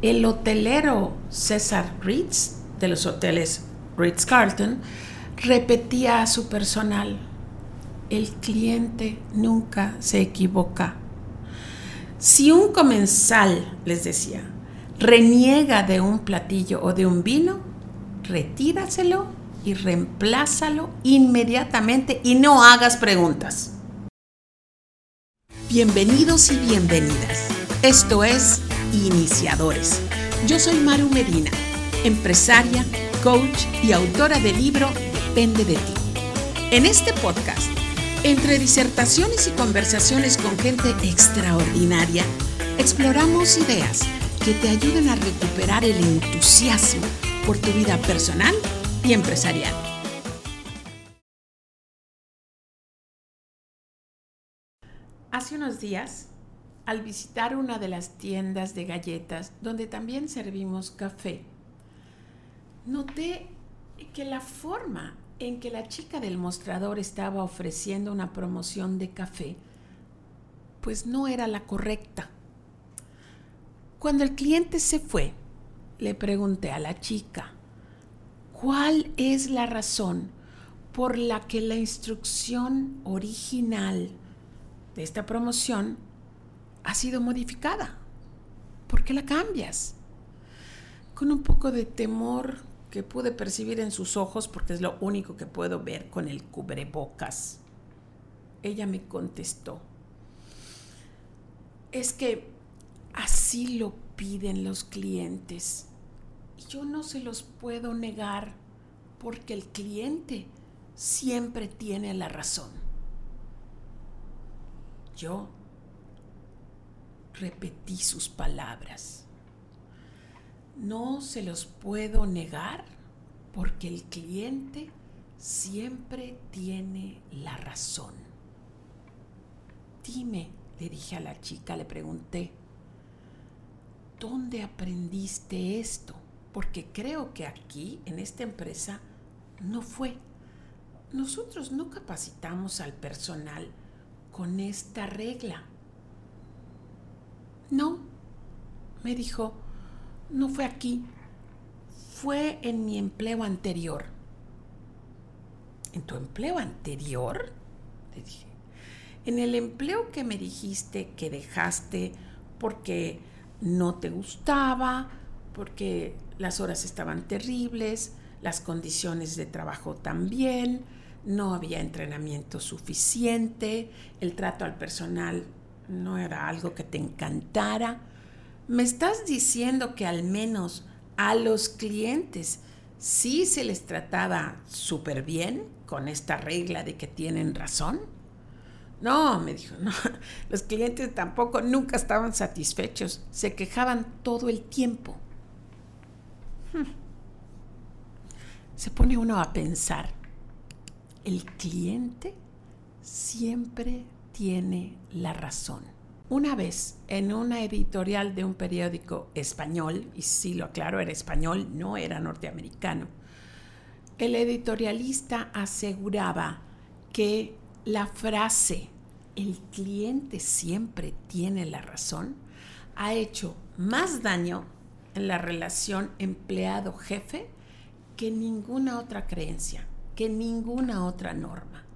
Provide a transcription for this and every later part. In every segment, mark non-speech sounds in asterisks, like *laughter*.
El hotelero César Ritz, de los hoteles Ritz Carlton, repetía a su personal, el cliente nunca se equivoca. Si un comensal, les decía, reniega de un platillo o de un vino, retíraselo y reemplázalo inmediatamente y no hagas preguntas. Bienvenidos y bienvenidas. Esto es Iniciadores. Yo soy Maru Medina, empresaria, coach y autora del libro Depende de ti. En este podcast, entre disertaciones y conversaciones con gente extraordinaria, exploramos ideas que te ayuden a recuperar el entusiasmo por tu vida personal y empresarial. Hace unos días, al visitar una de las tiendas de galletas donde también servimos café, noté que la forma en que la chica del mostrador estaba ofreciendo una promoción de café, pues no era la correcta. Cuando el cliente se fue, le pregunté a la chica, ¿cuál es la razón por la que la instrucción original de esta promoción ha sido modificada. ¿Por qué la cambias? Con un poco de temor que pude percibir en sus ojos, porque es lo único que puedo ver con el cubrebocas, ella me contestó, es que así lo piden los clientes y yo no se los puedo negar porque el cliente siempre tiene la razón. Yo repetí sus palabras. No se los puedo negar porque el cliente siempre tiene la razón. Dime, le dije a la chica, le pregunté, ¿dónde aprendiste esto? Porque creo que aquí, en esta empresa, no fue. Nosotros no capacitamos al personal con esta regla. No, me dijo, no fue aquí, fue en mi empleo anterior. ¿En tu empleo anterior? Le dije. En el empleo que me dijiste que dejaste porque no te gustaba, porque las horas estaban terribles, las condiciones de trabajo también, no había entrenamiento suficiente, el trato al personal no era algo que te encantara. ¿Me estás diciendo que al menos a los clientes sí se les trataba súper bien con esta regla de que tienen razón? No, me dijo, no, *laughs* los clientes tampoco nunca estaban satisfechos, se quejaban todo el tiempo. Hmm. Se pone uno a pensar, el cliente siempre tiene la razón. Una vez en una editorial de un periódico español, y si lo aclaro, era español, no era norteamericano, el editorialista aseguraba que la frase el cliente siempre tiene la razón ha hecho más daño en la relación empleado-jefe que ninguna otra creencia que ninguna otra norma.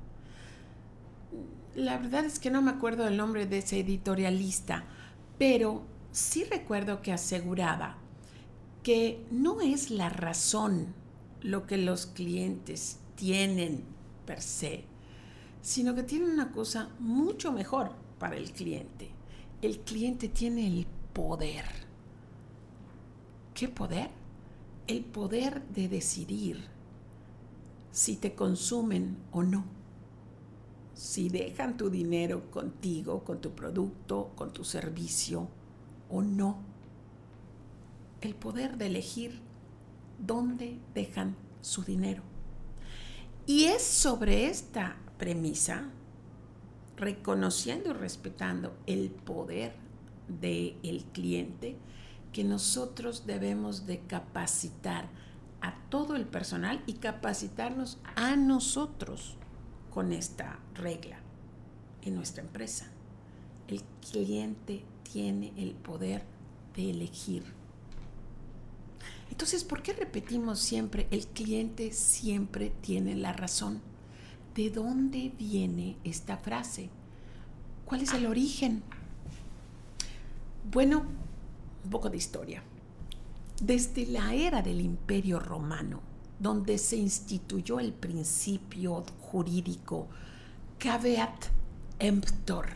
La verdad es que no me acuerdo del nombre de ese editorialista, pero sí recuerdo que aseguraba que no es la razón lo que los clientes tienen per se, sino que tienen una cosa mucho mejor para el cliente. El cliente tiene el poder. ¿Qué poder? El poder de decidir si te consumen o no, si dejan tu dinero contigo, con tu producto, con tu servicio o no. El poder de elegir dónde dejan su dinero. Y es sobre esta premisa, reconociendo y respetando el poder del cliente, que nosotros debemos de capacitar a todo el personal y capacitarnos a nosotros con esta regla en nuestra empresa. El cliente tiene el poder de elegir Entonces, ¿por qué repetimos siempre, el cliente siempre tiene la razón? ¿De dónde viene esta frase? ¿Cuál es el origen? Bueno, un poco de historia. Desde la era del Imperio Romano, donde se instituyó el principio jurídico caveat emptor,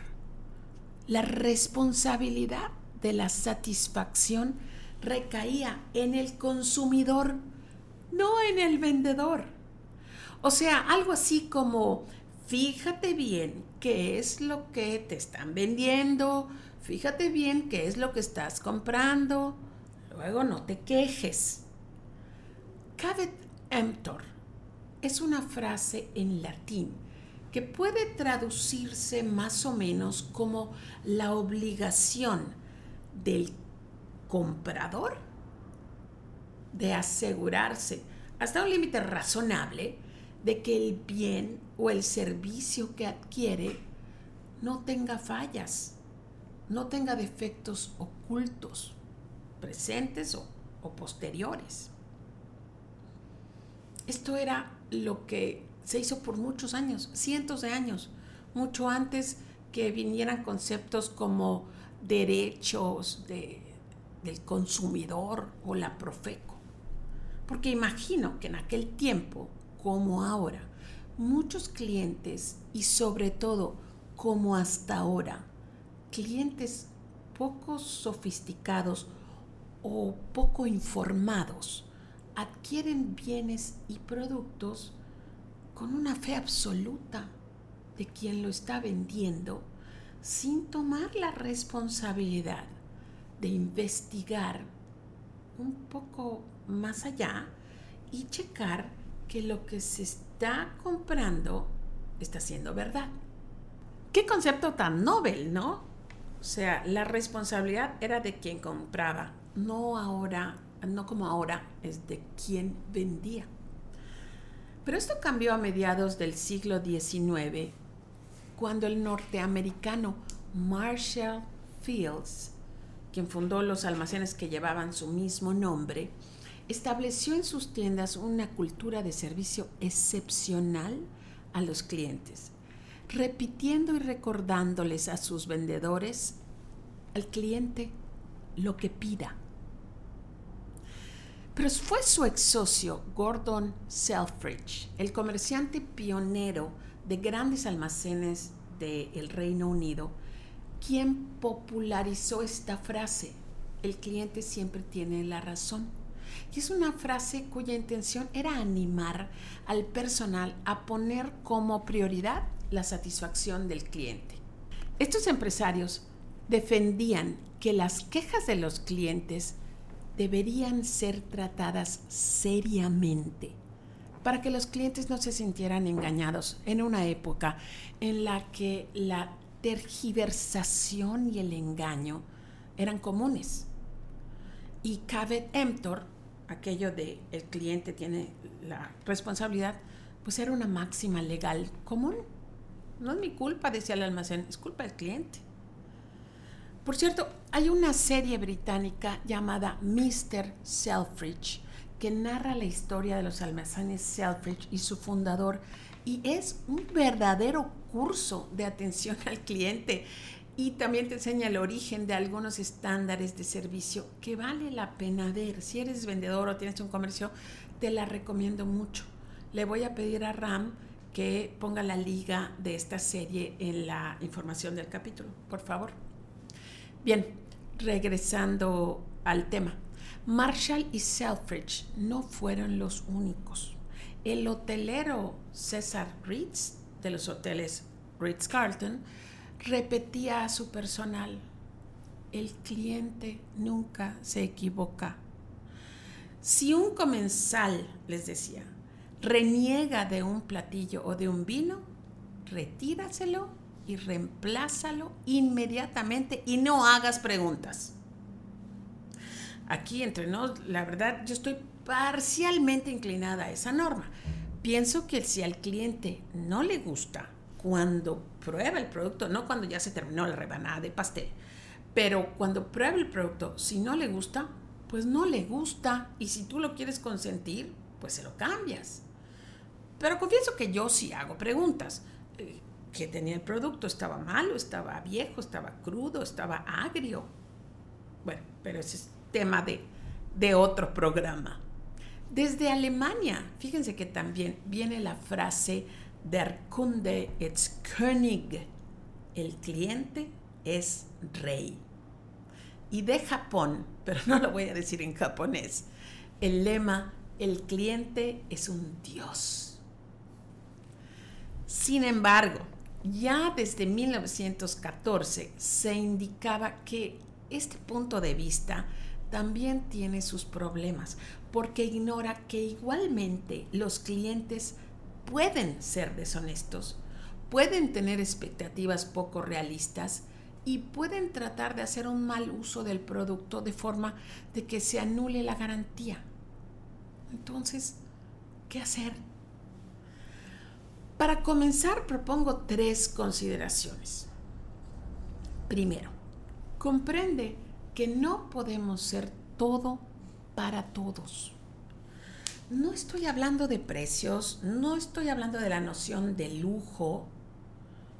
la responsabilidad de la satisfacción recaía en el consumidor, no en el vendedor. O sea, algo así como, fíjate bien qué es lo que te están vendiendo, fíjate bien qué es lo que estás comprando, luego no te quejes. Emptor es una frase en latín que puede traducirse más o menos como la obligación del comprador de asegurarse hasta un límite razonable de que el bien o el servicio que adquiere no tenga fallas, no tenga defectos ocultos, presentes o, posteriores. Esto era lo que se hizo por muchos años, cientos de años, mucho antes que vinieran conceptos como derechos de del consumidor o la Profeco. Porque imagino que en aquel tiempo, como ahora, muchos clientes y sobre todo como hasta ahora, clientes poco sofisticados o poco informados adquieren bienes y productos con una fe absoluta de quien lo está vendiendo sin tomar la responsabilidad de investigar un poco más allá y checar que lo que se está comprando está siendo verdad. Qué concepto tan novel, ¿no? O sea, la responsabilidad era de quien compraba, no ahora, no como ahora, es de quien vendía. Pero esto cambió a mediados del siglo XIX, cuando el norteamericano Marshall Fields quien fundó los almacenes que llevaban su mismo nombre, estableció en sus tiendas una cultura de servicio excepcional a los clientes, repitiendo y recordándoles a sus vendedores, al cliente, lo que pida. Pero fue su ex socio, Gordon Selfridge, el comerciante pionero de grandes almacenes del Reino Unido, quien popularizó esta frase. El cliente siempre tiene la razón. Y es una frase cuya intención era animar al personal a poner como prioridad la satisfacción del cliente. Estos empresarios defendían que las quejas de los clientes deberían ser tratadas seriamente para que los clientes no se sintieran engañados en una época en la que la tergiversación y el engaño eran comunes. Y cavet emptor, aquello de el cliente tiene la responsabilidad, pues era una máxima legal común. No es mi culpa, decía el almacén, es culpa del cliente. Por cierto, hay una serie británica llamada Mr. Selfridge que narra la historia de los almacenes Selfridge y su fundador y es un verdadero curso de atención al cliente y también te enseña el origen de algunos estándares de servicio que vale la pena ver. Si eres vendedor o tienes un comercio, te la recomiendo mucho. Le voy a pedir a Ram que ponga la liga de esta serie en la información del capítulo, por favor. Bien, regresando al tema. Marshall y Selfridge no fueron los únicos. El hotelero César Ritz, de los hoteles Ritz Carlton, repetía a su personal, el cliente nunca se equivoca. Si un comensal, les decía, reniega de un platillo o de un vino, retíraselo y reemplázalo inmediatamente y no hagas preguntas. Aquí entre nos, la verdad, yo estoy parcialmente inclinada a esa norma. Pienso que si al cliente no le gusta cuando prueba el producto, no cuando ya se terminó la rebanada de pastel, pero cuando prueba el producto, si no le gusta, pues no le gusta y si tú lo quieres consentir, pues se lo cambias. Pero confieso que yo sí hago preguntas. ¿Qué tenía el producto? ¿Estaba malo? ¿Estaba viejo? ¿Estaba crudo? ¿Estaba agrio? Bueno, pero ese es tema de, de otro programa. Desde Alemania, fíjense que también viene la frase Der Kunde ist König. El cliente es rey. Y de Japón, *laughs* pero no lo voy a decir en japonés, el lema, el cliente es un dios. Sin embargo, ya desde 1914 se indicaba que este punto de vista también tiene sus problemas, porque ignora que igualmente los clientes pueden ser deshonestos, pueden tener expectativas poco realistas y pueden tratar de hacer un mal uso del producto de forma de que se anule la garantía. Entonces, ¿qué hacer? Para comenzar, propongo tres consideraciones. Primero, comprende que no podemos ser todo para todos. No estoy hablando de precios, no estoy hablando de la noción de lujo,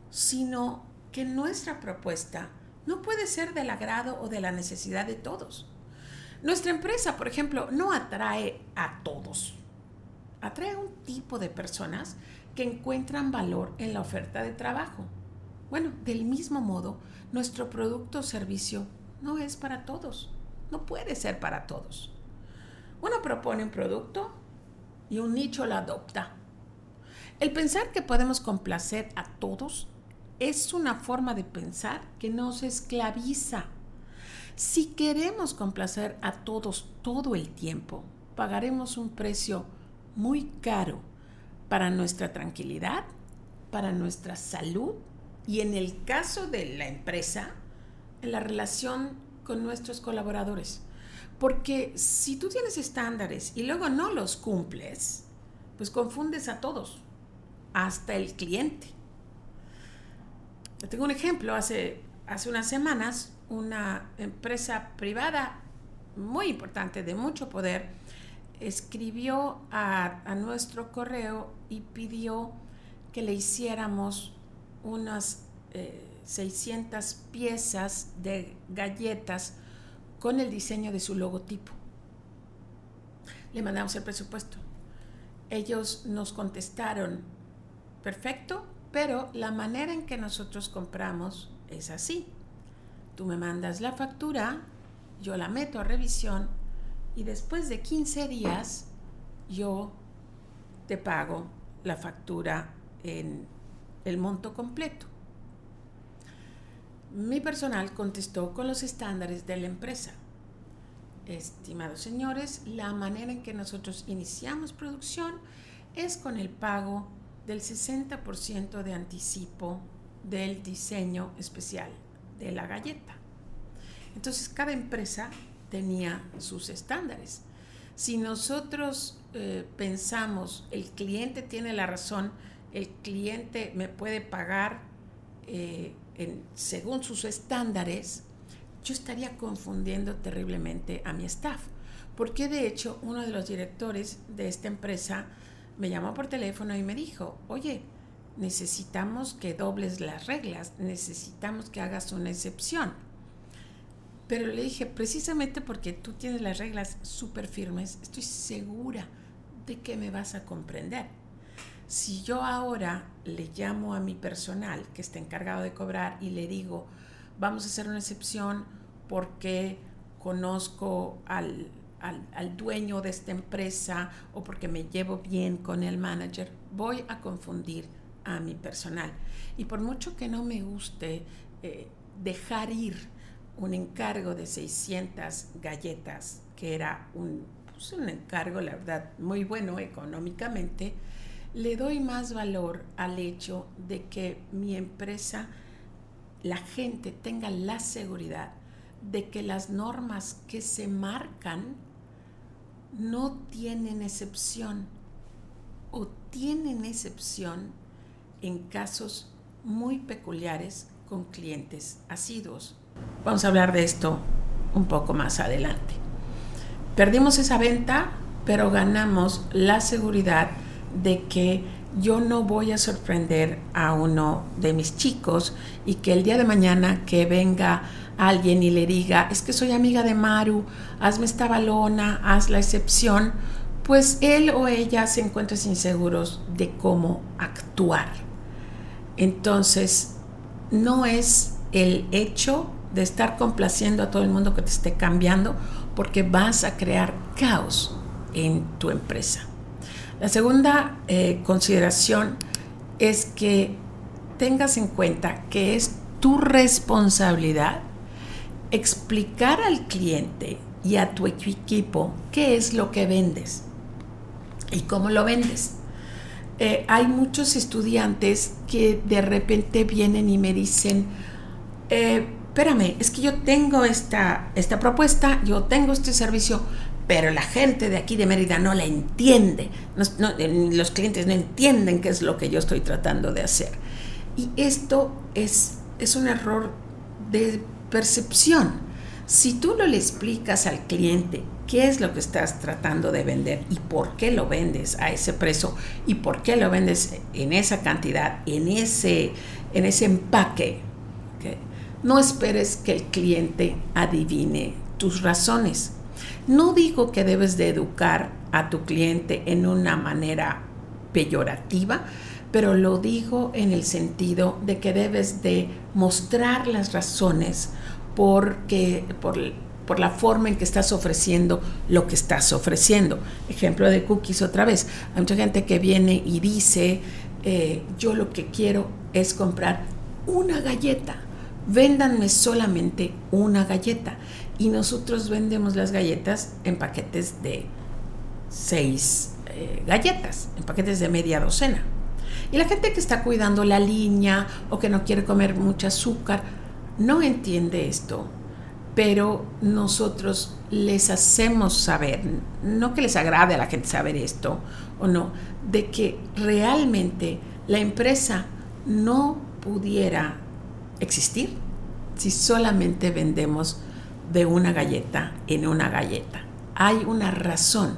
sino que nuestra propuesta no puede ser del agrado o de la necesidad de todos. Nuestra empresa, por ejemplo, no atrae a todos. Atrae a un tipo de personas que encuentran valor en la oferta de trabajo. Bueno, del mismo modo, nuestro producto o servicio no es para todos, no puede ser para todos. Uno propone un producto y un nicho lo adopta. El pensar que podemos complacer a todos es una forma de pensar que nos esclaviza. Si queremos complacer a todos todo el tiempo, pagaremos un precio muy caro para nuestra tranquilidad, para nuestra salud y en el caso de la empresa, en la relación con nuestros colaboradores. Porque si tú tienes estándares y luego no los cumples, pues confundes a todos, hasta el cliente. Tengo un ejemplo, hace, hace unas semanas una empresa privada muy importante, de mucho poder, escribió a, nuestro correo y pidió que le hiciéramos unas 600 eh, piezas de galletas con el diseño de su logotipo. Le mandamos el presupuesto. Ellos nos contestaron, perfecto, pero la manera en que nosotros compramos es así. Tú me mandas la factura, yo la meto a revisión y después de 15 días yo te pago la factura en el monto completo. Mi personal contestó con los estándares de la empresa. Estimados señores, la manera en que nosotros iniciamos producción es con el pago del 60% de anticipo del diseño especial de la galleta. Entonces, cada empresa tenía sus estándares. Si nosotros eh, pensamos, el cliente tiene la razón, el cliente me puede pagar eh, según sus estándares, yo estaría confundiendo terriblemente a mi staff. Porque de hecho uno de los directores de esta empresa me llamó por teléfono y me dijo, oye, necesitamos que dobles las reglas, necesitamos que hagas una excepción. Pero le dije, precisamente porque tú tienes las reglas súper firmes, estoy segura de que me vas a comprender. Si yo ahora le llamo a mi personal que está encargado de cobrar y le digo, vamos a hacer una excepción porque conozco al, al, dueño de esta empresa o porque me llevo bien con el manager, voy a confundir a mi personal. Y por mucho que no me guste eh, dejar ir un encargo de 600 galletas, que era un, pues, un encargo, la verdad, muy bueno económicamente, le doy más valor al hecho de que mi empresa, la gente tenga la seguridad de que las normas que se marcan no tienen excepción o tienen excepción en casos muy peculiares con clientes asiduos. Vamos a hablar de esto un poco más adelante. Perdimos esa venta, pero ganamos la seguridad de que yo no voy a sorprender a uno de mis chicos y que el día de mañana que venga alguien y le diga, es que soy amiga de Maru, hazme esta balona, haz la excepción, pues él o ella se encuentran inseguros de cómo actuar. Entonces, no es el hecho de estar complaciendo a todo el mundo que te esté cambiando, porque vas a crear caos en tu empresa. La segunda eh, consideración es que tengas en cuenta que es tu responsabilidad explicar al cliente y a tu equipo qué es lo que vendes y cómo lo vendes. Eh, hay muchos estudiantes que de repente vienen y me dicen, eh, espérame, es que yo tengo esta, esta propuesta, yo tengo este servicio, pero la gente de aquí de Mérida no la entiende. los clientes no entienden qué es lo que yo estoy tratando de hacer. Y esto es, es un error de percepción. Si tú no le explicas al cliente qué es lo que estás tratando de vender y por qué lo vendes a ese precio y por qué lo vendes en esa cantidad, en ese, en ese empaque. No esperes que el cliente adivine tus razones. No digo que debes de educar a tu cliente en una manera peyorativa, pero lo digo en el sentido de que debes de mostrar las razones porque, por, la forma en que estás ofreciendo lo que estás ofreciendo. Ejemplo de cookies otra vez. Hay mucha gente que viene y dice, eh, yo lo que quiero es comprar una galleta. Véndanme solamente una galleta. Y nosotros vendemos las galletas en paquetes de seis eh, galletas, en paquetes de media docena. Y la gente que está cuidando la línea o que no quiere comer mucho azúcar, no entiende esto pero nosotros les hacemos saber, no que les agrade a la gente saber esto o no, de que realmente la empresa no pudiera existir si solamente vendemos de una galleta en una galleta. Hay una razón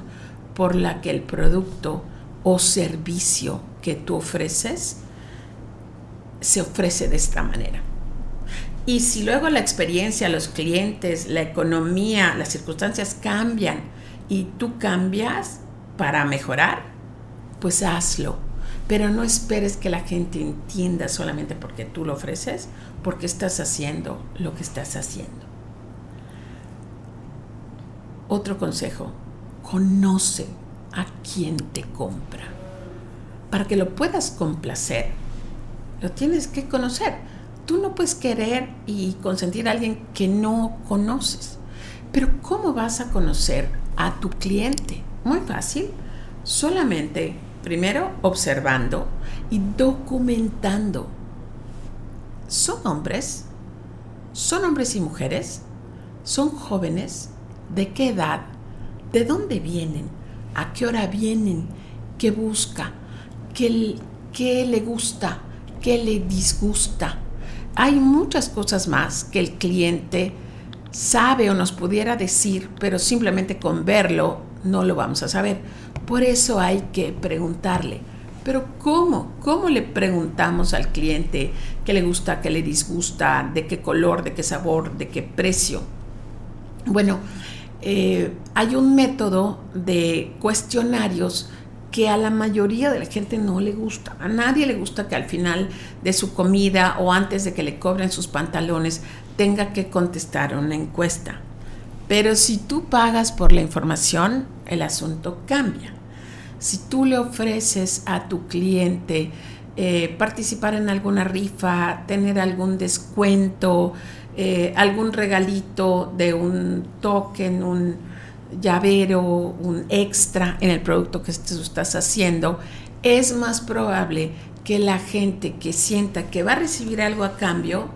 por la que el producto o servicio que tú ofreces se ofrece de esta manera. Y si luego la experiencia, los clientes, la economía, las circunstancias cambian y tú cambias para mejorar, pues hazlo. Pero no esperes que la gente entienda solamente porque tú lo ofreces, porque estás haciendo lo que estás haciendo. Otro consejo, conoce a quien te compra. Para que lo puedas complacer, lo tienes que conocer tú no puedes querer y consentir a alguien que no conoces. Pero ¿cómo vas a conocer a tu cliente? Muy fácil. Solamente, primero, observando y documentando. ¿Son hombres? ¿Son hombres y mujeres? ¿Son jóvenes? ¿De qué edad? ¿De dónde vienen? ¿A qué hora vienen? ¿Qué busca? ¿Qué, qué le gusta? ¿Qué le disgusta? hay muchas cosas más que el cliente sabe o nos pudiera decir, pero simplemente con verlo no lo vamos a saber. Por eso hay que preguntarle. Pero ¿cómo? ¿Cómo le preguntamos al cliente qué le gusta, qué le disgusta, de qué color, de qué sabor, de qué precio? Bueno, eh, hay un método de cuestionarios que a la mayoría de la gente no le gusta. A nadie le gusta que al final de su comida o antes de que le cobren sus pantalones tenga que contestar una encuesta. Pero si tú pagas por la información, el asunto cambia. Si tú le ofreces a tu cliente eh, participar en alguna rifa, tener algún descuento, eh, algún regalito de un token, un, llavero, un extra en el producto que tú estás haciendo, es más probable que la gente que sienta que va a recibir algo a cambio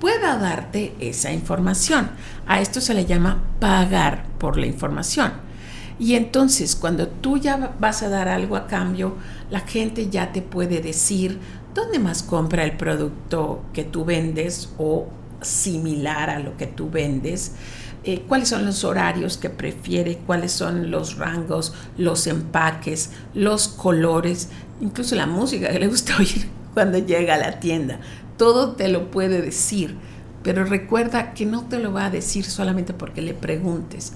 pueda darte esa información. A esto se le llama pagar por la información. Y entonces cuando tú ya vas a dar algo a cambio, la gente ya te puede decir dónde más compra el producto que tú vendes o similar a lo que tú vendes eh, cuáles son los horarios que prefiere, cuáles son los rangos, los empaques, los colores, incluso la música que le gusta *laughs* oír cuando llega a la tienda. Todo te lo puede decir, pero recuerda que no te lo va a decir solamente porque le preguntes.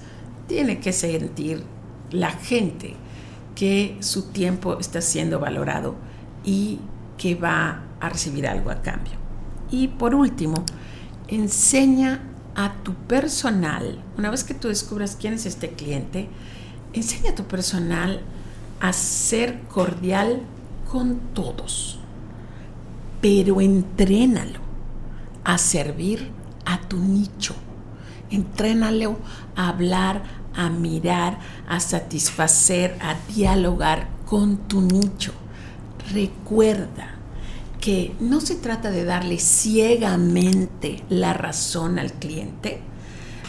Tiene que sentir la gente que su tiempo está siendo valorado y que va a recibir algo a cambio. Y por último, enseña a tu personal, una vez que tú descubras quién es este cliente, enseña a tu personal a ser cordial con todos, pero entrénalo a servir a tu nicho, entrénalo a hablar, a mirar, a satisfacer, a dialogar con tu nicho. Recuerda, que no se trata de darle ciegamente la razón al cliente,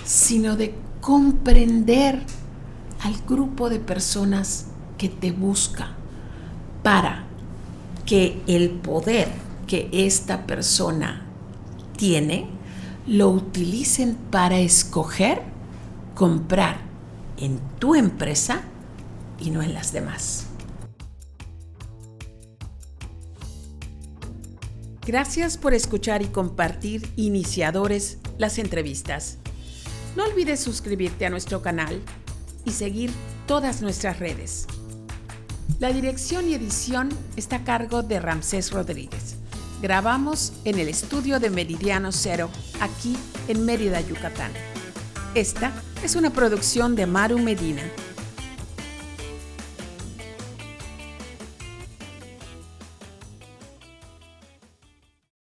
sino de comprender al grupo de personas que te busca para que el poder que esta persona tiene lo utilicen para escoger comprar en tu empresa y no en las demás. Gracias por escuchar y compartir Iniciadores las entrevistas. No olvides suscribirte a nuestro canal y seguir todas nuestras redes. La dirección y edición está a cargo de Ramsés Rodríguez. Grabamos en el estudio de Meridiano Cero, aquí en Mérida, Yucatán. Esta es una producción de Maru Medina